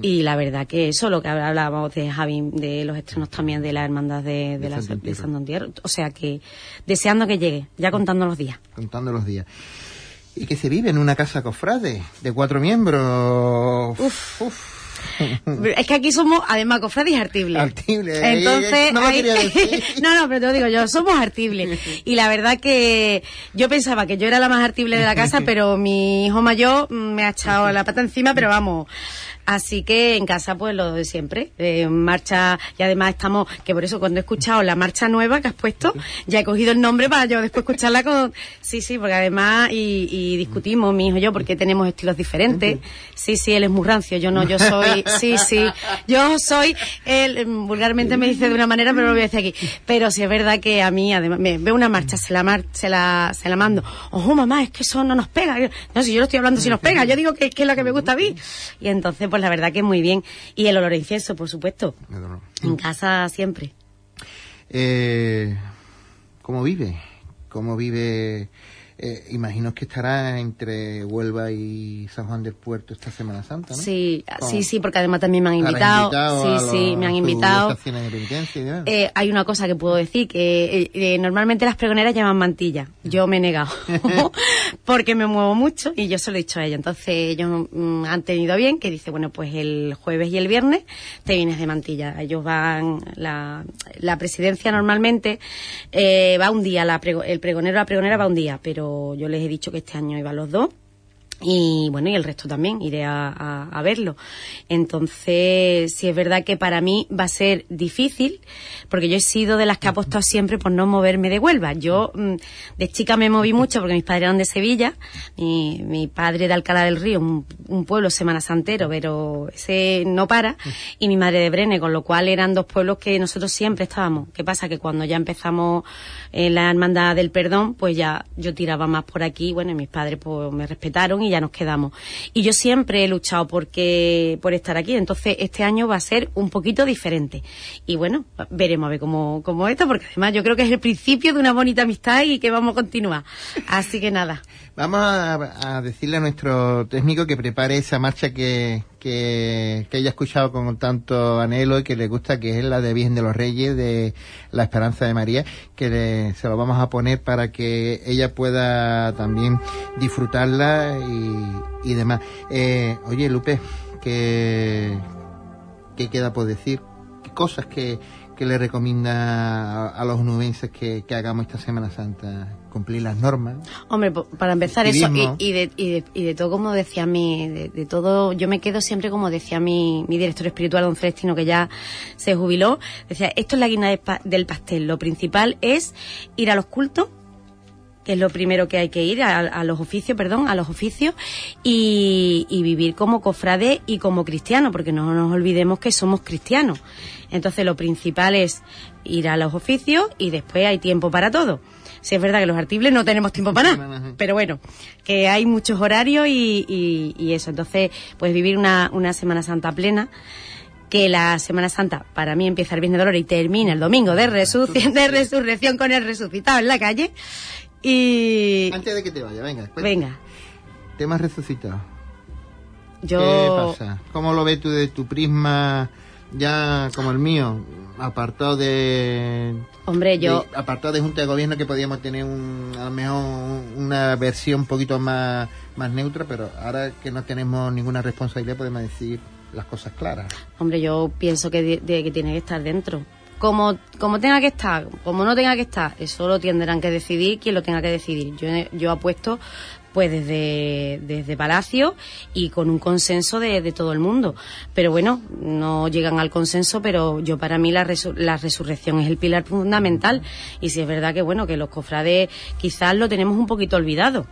C: y la verdad que eso lo que hablábamos de Javi de los estrenos también de la hermandad de, de, la, de o sea que deseando que llegue ya contando los días.
B: Contando los días. Y que se vive en una casa cofrade de cuatro miembros.
C: Uf, uf es que aquí somos, además, cofrades artibles.
B: Artibles.
C: Entonces, no, no, pero te lo digo yo, somos artibles. Y la verdad que yo pensaba que yo era la más artible de la casa, pero mi hijo mayor me ha echado la pata encima, pero vamos, Así que en casa, pues lo de siempre. Eh, marcha, y además estamos, que por eso cuando he escuchado la marcha nueva que has puesto, ya he cogido el nombre para yo después escucharla con. Sí, sí, porque además, y, discutimos, mi hijo y yo, porque tenemos estilos diferentes. Sí, sí, él es muy rancio, yo no, yo soy. Sí, sí, yo soy. Él vulgarmente me dice de una manera, pero lo voy a decir aquí. Pero sí es verdad que a mí, además, me veo una marcha, se la, mar, se la, se la mando. Ojo, mamá, es que eso no nos pega. No, si yo lo estoy hablando si nos pega, yo digo que, es lo que me gusta a mí. Y entonces, pues pues la verdad que muy bien. Y el olor a incienso, por supuesto. En casa siempre.
B: Eh, ¿Cómo vive? ¿Cómo vive eh, imagino que estará entre Huelva y San Juan del Puerto esta Semana Santa, ¿no?
C: Sí, sí, sí, porque además también me han invitado. sí, sí, me han invitado. Eh, hay una cosa que puedo decir, que eh, normalmente las pregoneras llaman mantilla. Yo me he negado, porque me muevo mucho y yo se lo he dicho a ella. Entonces ellos mm, han tenido bien, que dice, bueno, pues el jueves y el viernes te vienes de mantilla. Ellos van, la, la presidencia normalmente va un día, la el pregonero, la pregonera va un día, pero yo les he dicho que este año iban los dos y bueno, y el resto también, iré a, verlo. Entonces, sí es verdad que para mí va a ser difícil, porque yo he sido de las que ha apostado siempre por no moverme de Huelva. Yo mm, de chica me moví mucho porque mis padres eran de Sevilla, mi, mi padre de Alcalá del Río, un, pueblo semana santero, pero ese no para, y mi madre de Brene, con lo cual eran dos pueblos que nosotros siempre estábamos. ¿Qué pasa? Que cuando ya empezamos en la hermandad del perdón, pues ya yo tiraba más por aquí, bueno, y mis padres pues me respetaron y ya nos quedamos. Y yo siempre he luchado porque, por estar aquí, entonces este año va a ser un poquito diferente. Y bueno, veremos a ver cómo, cómo esto, porque además yo creo que es el principio de una bonita amistad y que vamos a continuar. Así que nada.
B: Vamos a, decirle a nuestro técnico que prepare esa marcha que, que, que, haya escuchado con tanto anhelo y que le gusta, que es la de Virgen de los Reyes, de la Esperanza de María, que se lo vamos a poner para que ella pueda también disfrutarla y, y demás. Eh, oye, Lupe, ¿qué, ¿qué queda por decir? ¿Qué cosas que, que le recomienda a, los nubenses que, hagamos esta Semana Santa? ¿Cumplir las normas?
C: Hombre, para empezar eso, y, de, y, de, y de todo, como decía mi, de, todo, yo me quedo siempre como decía mi, mi director espiritual, don Celestino, que ya se jubiló, decía, esto es la guina del pastel, lo principal es ir a los cultos, que es lo primero que hay que ir, a, los oficios, perdón, a los oficios, y, y, vivir como cofrade y como cristiano, porque no nos olvidemos que somos cristianos. Entonces lo principal es ir a los oficios y después hay tiempo para todo. Si es verdad que los artibles no tenemos tiempo para nada, pero bueno, que hay muchos horarios y, y, eso. Entonces, pues vivir una, una Semana Santa plena que la Semana Santa para mí empieza el Viernes de Dolores y termina el domingo de, de resurrección con el resucitado en la calle. Y...
B: Antes de que te vaya, venga.
C: Venga.
B: Tema resucitado.
C: Yo...
B: ¿Qué pasa? ¿Cómo lo ves tú de tu prisma ya como el mío? Apartado de...
C: Hombre, yo...
B: apartado de Junta de Gobierno que podíamos tener un, a lo mejor una versión un poquito más, más neutra, pero ahora que no tenemos ninguna responsabilidad podemos decir las cosas claras.
C: Hombre, yo pienso que, que tiene que estar dentro. Como, como tenga que estar, como no tenga que estar, eso lo tendrán que decidir quien lo tenga que decidir. Yo, yo apuesto pues desde, desde Palacio y con un consenso de, todo el mundo. Pero bueno, no llegan al consenso, pero yo para mí la, la resurrección es el pilar fundamental. Y si es verdad que bueno, que los cofrades quizás lo tenemos un poquito olvidado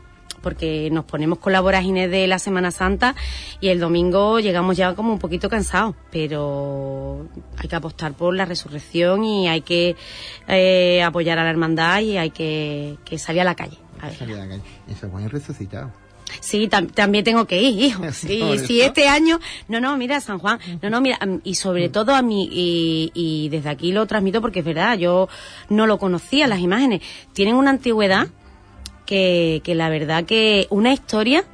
C: porque nos ponemos con la vorágine de la Semana Santa y el domingo llegamos ya como un poquito cansados, pero hay que apostar por la resurrección y hay que eh, apoyar a la hermandad y hay que, salir a la calle.
B: Salir a la calle. Eso es resucitado.
C: Sí, también tengo que ir, hijo. Sí, sí, este año. No, no, mira, San Juan. No, no, mira, y sobre todo a mí, y, y, desde aquí lo transmito porque es verdad, yo no lo conocía, las imágenes. Tienen una antigüedad que, que la verdad que una historia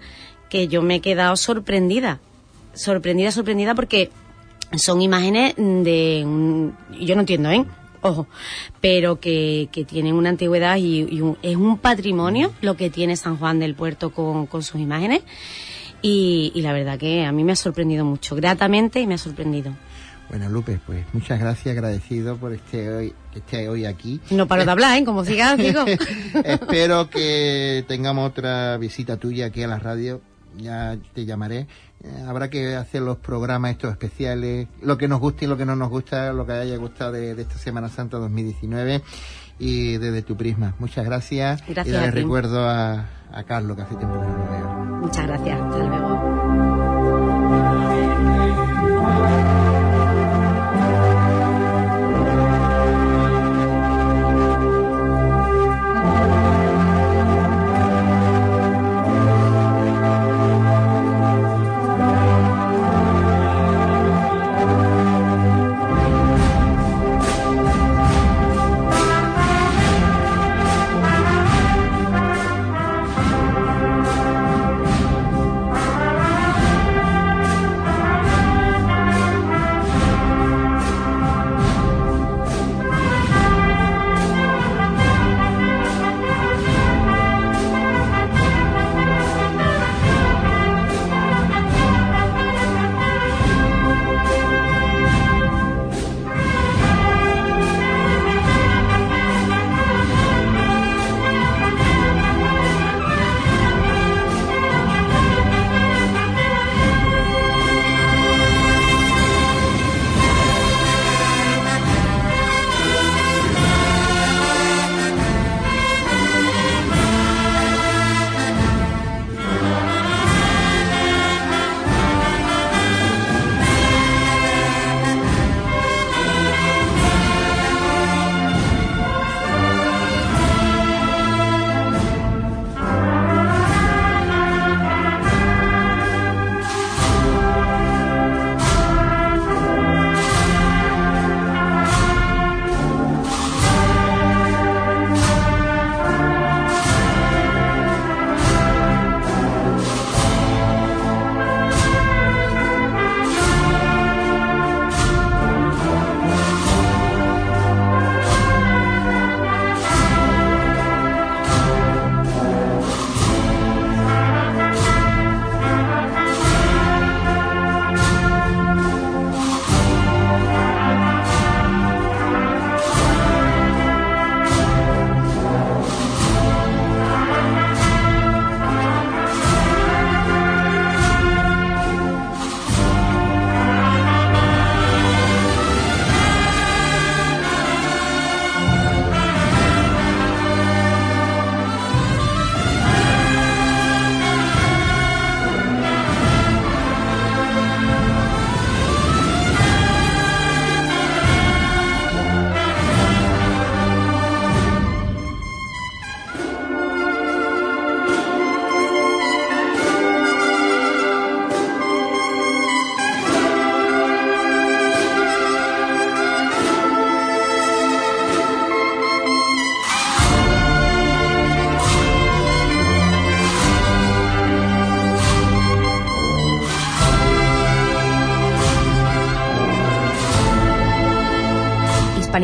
C: que yo me he quedado sorprendida, sorprendida, sorprendida porque son imágenes de, yo no entiendo, ¿eh? Ojo, pero que, que tienen una antigüedad y, es un patrimonio lo que tiene San Juan del Puerto con, con sus imágenes. Y, y, la verdad que a mí me ha sorprendido mucho, gratamente y me ha sorprendido.
B: Bueno, Lupe, pues muchas gracias, agradecido por este hoy, que esté hoy aquí.
C: No paro de hablar, ¿eh? Como sigas, digo.
B: Espero que tengamos otra visita tuya aquí a la radio. Ya te llamaré. Eh, habrá que hacer los programas estos especiales, lo que nos guste y lo que no nos gusta, lo que haya gustado de, esta Semana Santa 2019 y desde tu prisma. Muchas gracias.
C: Gracias.
B: Y le recuerdo a, a Carlos, que hace tiempo que no lo veo.
C: Muchas gracias. Hasta luego.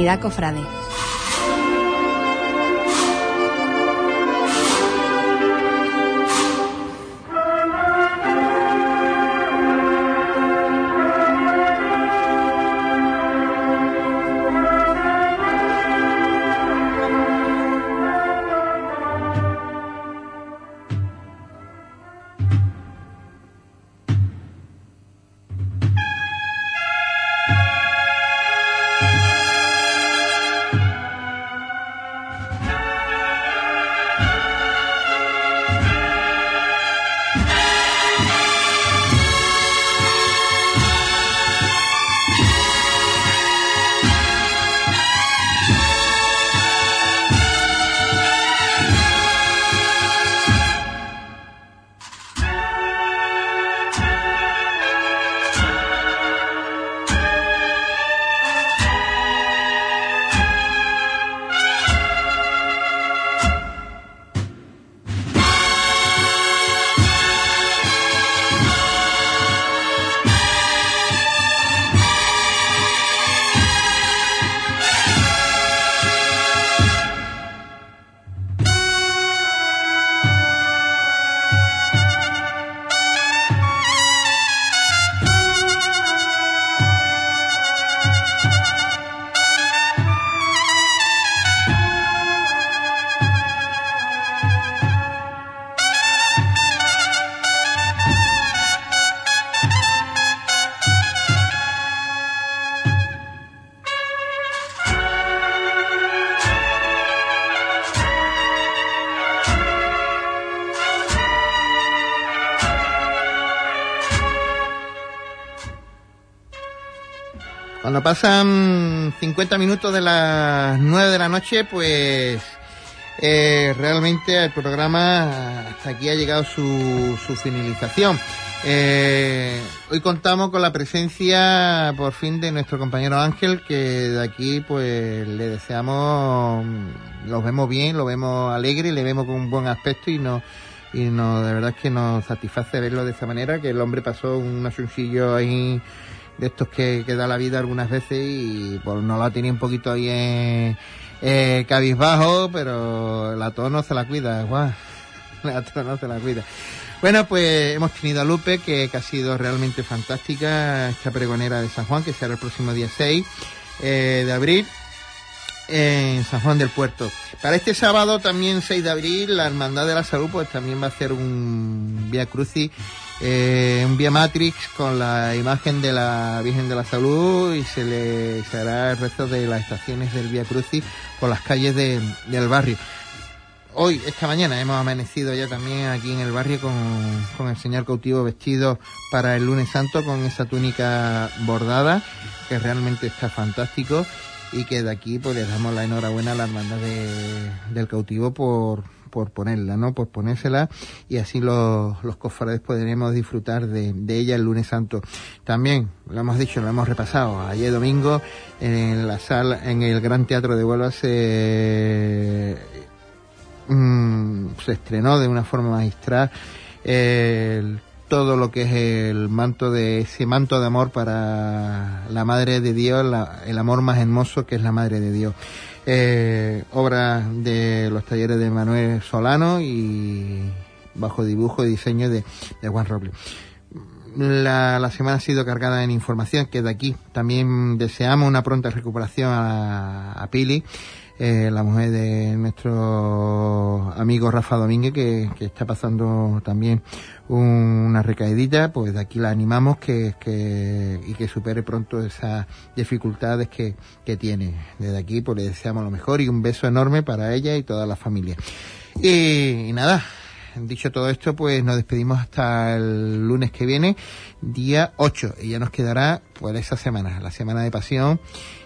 F: Hispanidad Cofrade.
B: Pasan 50 minutos de las 9 de la noche, pues eh, realmente el programa hasta aquí ha llegado su, su finalización. Eh, hoy contamos con la presencia por fin de nuestro compañero Ángel, que de aquí pues le deseamos, lo vemos bien, lo vemos alegre, le vemos con un buen aspecto y no y no de verdad que nos satisface verlo de esa manera, que el hombre pasó un asuntillo ahí de estos que, que da la vida algunas veces y pues no la tiene un poquito ahí en eh, cabizbajo, pero la tono se la cuida, guau. La tono se la cuida. Bueno, pues hemos tenido a Lupe, que, que, ha sido realmente fantástica, esta pregonera de San Juan, que será el próximo día 6 eh, de abril en San Juan del Puerto. Para este sábado, también 6 de abril, la Hermandad de la Salud, pues también va a hacer un Vía Crucis eh, un Vía Matrix con la imagen de la Virgen de la Salud y se le se hará el resto de las estaciones del Vía Crucis por las calles de, del barrio. Hoy, esta mañana, hemos amanecido ya también aquí en el barrio con, con el señor cautivo vestido para el lunes santo con esa túnica bordada que realmente está fantástico y que de aquí pues le damos la enhorabuena a la hermandad de, del cautivo por, por ponerla, ¿no? Por ponérsela y así los, los cofrades podremos disfrutar de, de, ella el lunes santo. También, lo hemos dicho, lo hemos repasado, ayer domingo en la sala, en el Gran Teatro de Huelva se, mmm, se estrenó de una forma magistral todo lo que es el manto de ese manto de amor para la Madre de Dios, la, el amor más hermoso que es la Madre de Dios. Eh, obra de los talleres de Manuel Solano y bajo dibujo y diseño de, de Juan Robles. La, la, semana ha sido cargada en información, que de aquí también deseamos una pronta recuperación a Pili eh, la mujer de nuestro amigo Rafa Domínguez, que, está pasando también un, una recaidita, pues de aquí la animamos que, que, y que supere pronto esas dificultades que, que tiene. Desde aquí pues le deseamos lo mejor y un beso enorme para ella y toda la familia. Y nada, dicho todo esto, pues nos despedimos hasta el lunes que viene, día 8, y ya nos quedará pues esa semana, la semana de pasión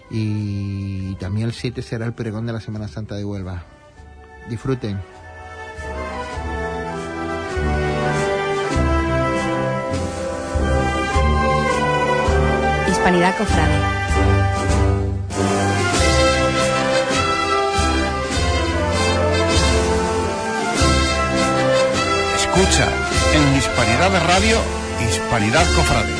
B: y también el 7 será el pregón de la Semana Santa de Huelva. Disfruten.
F: Hispanidad Cofrade.
G: en Hispanidad de Radio, Hispanidad Cofrade.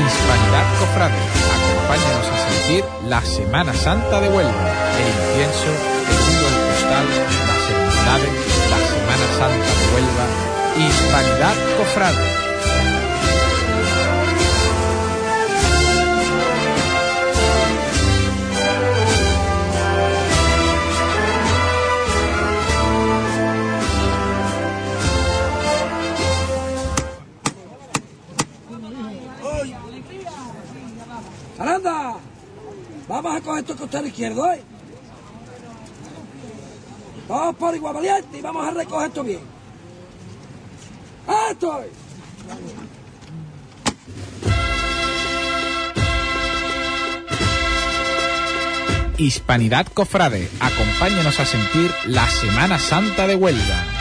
A: Hispanidad Cofrade, acompáñanos a sentir la Semana Santa de Huelva, el incienso, el mundo del postal, las hermandades, la Semana Santa de Huelva, Hispanidad Cofrade.
F: Vamos a coger esto costado izquierdo, ¿eh? Vamos por igual valiente y vamos a recoger esto bien. ¡Esto!
A: Hispanidad Cofrade, acompáñenos a sentir la Semana Santa de Huelva.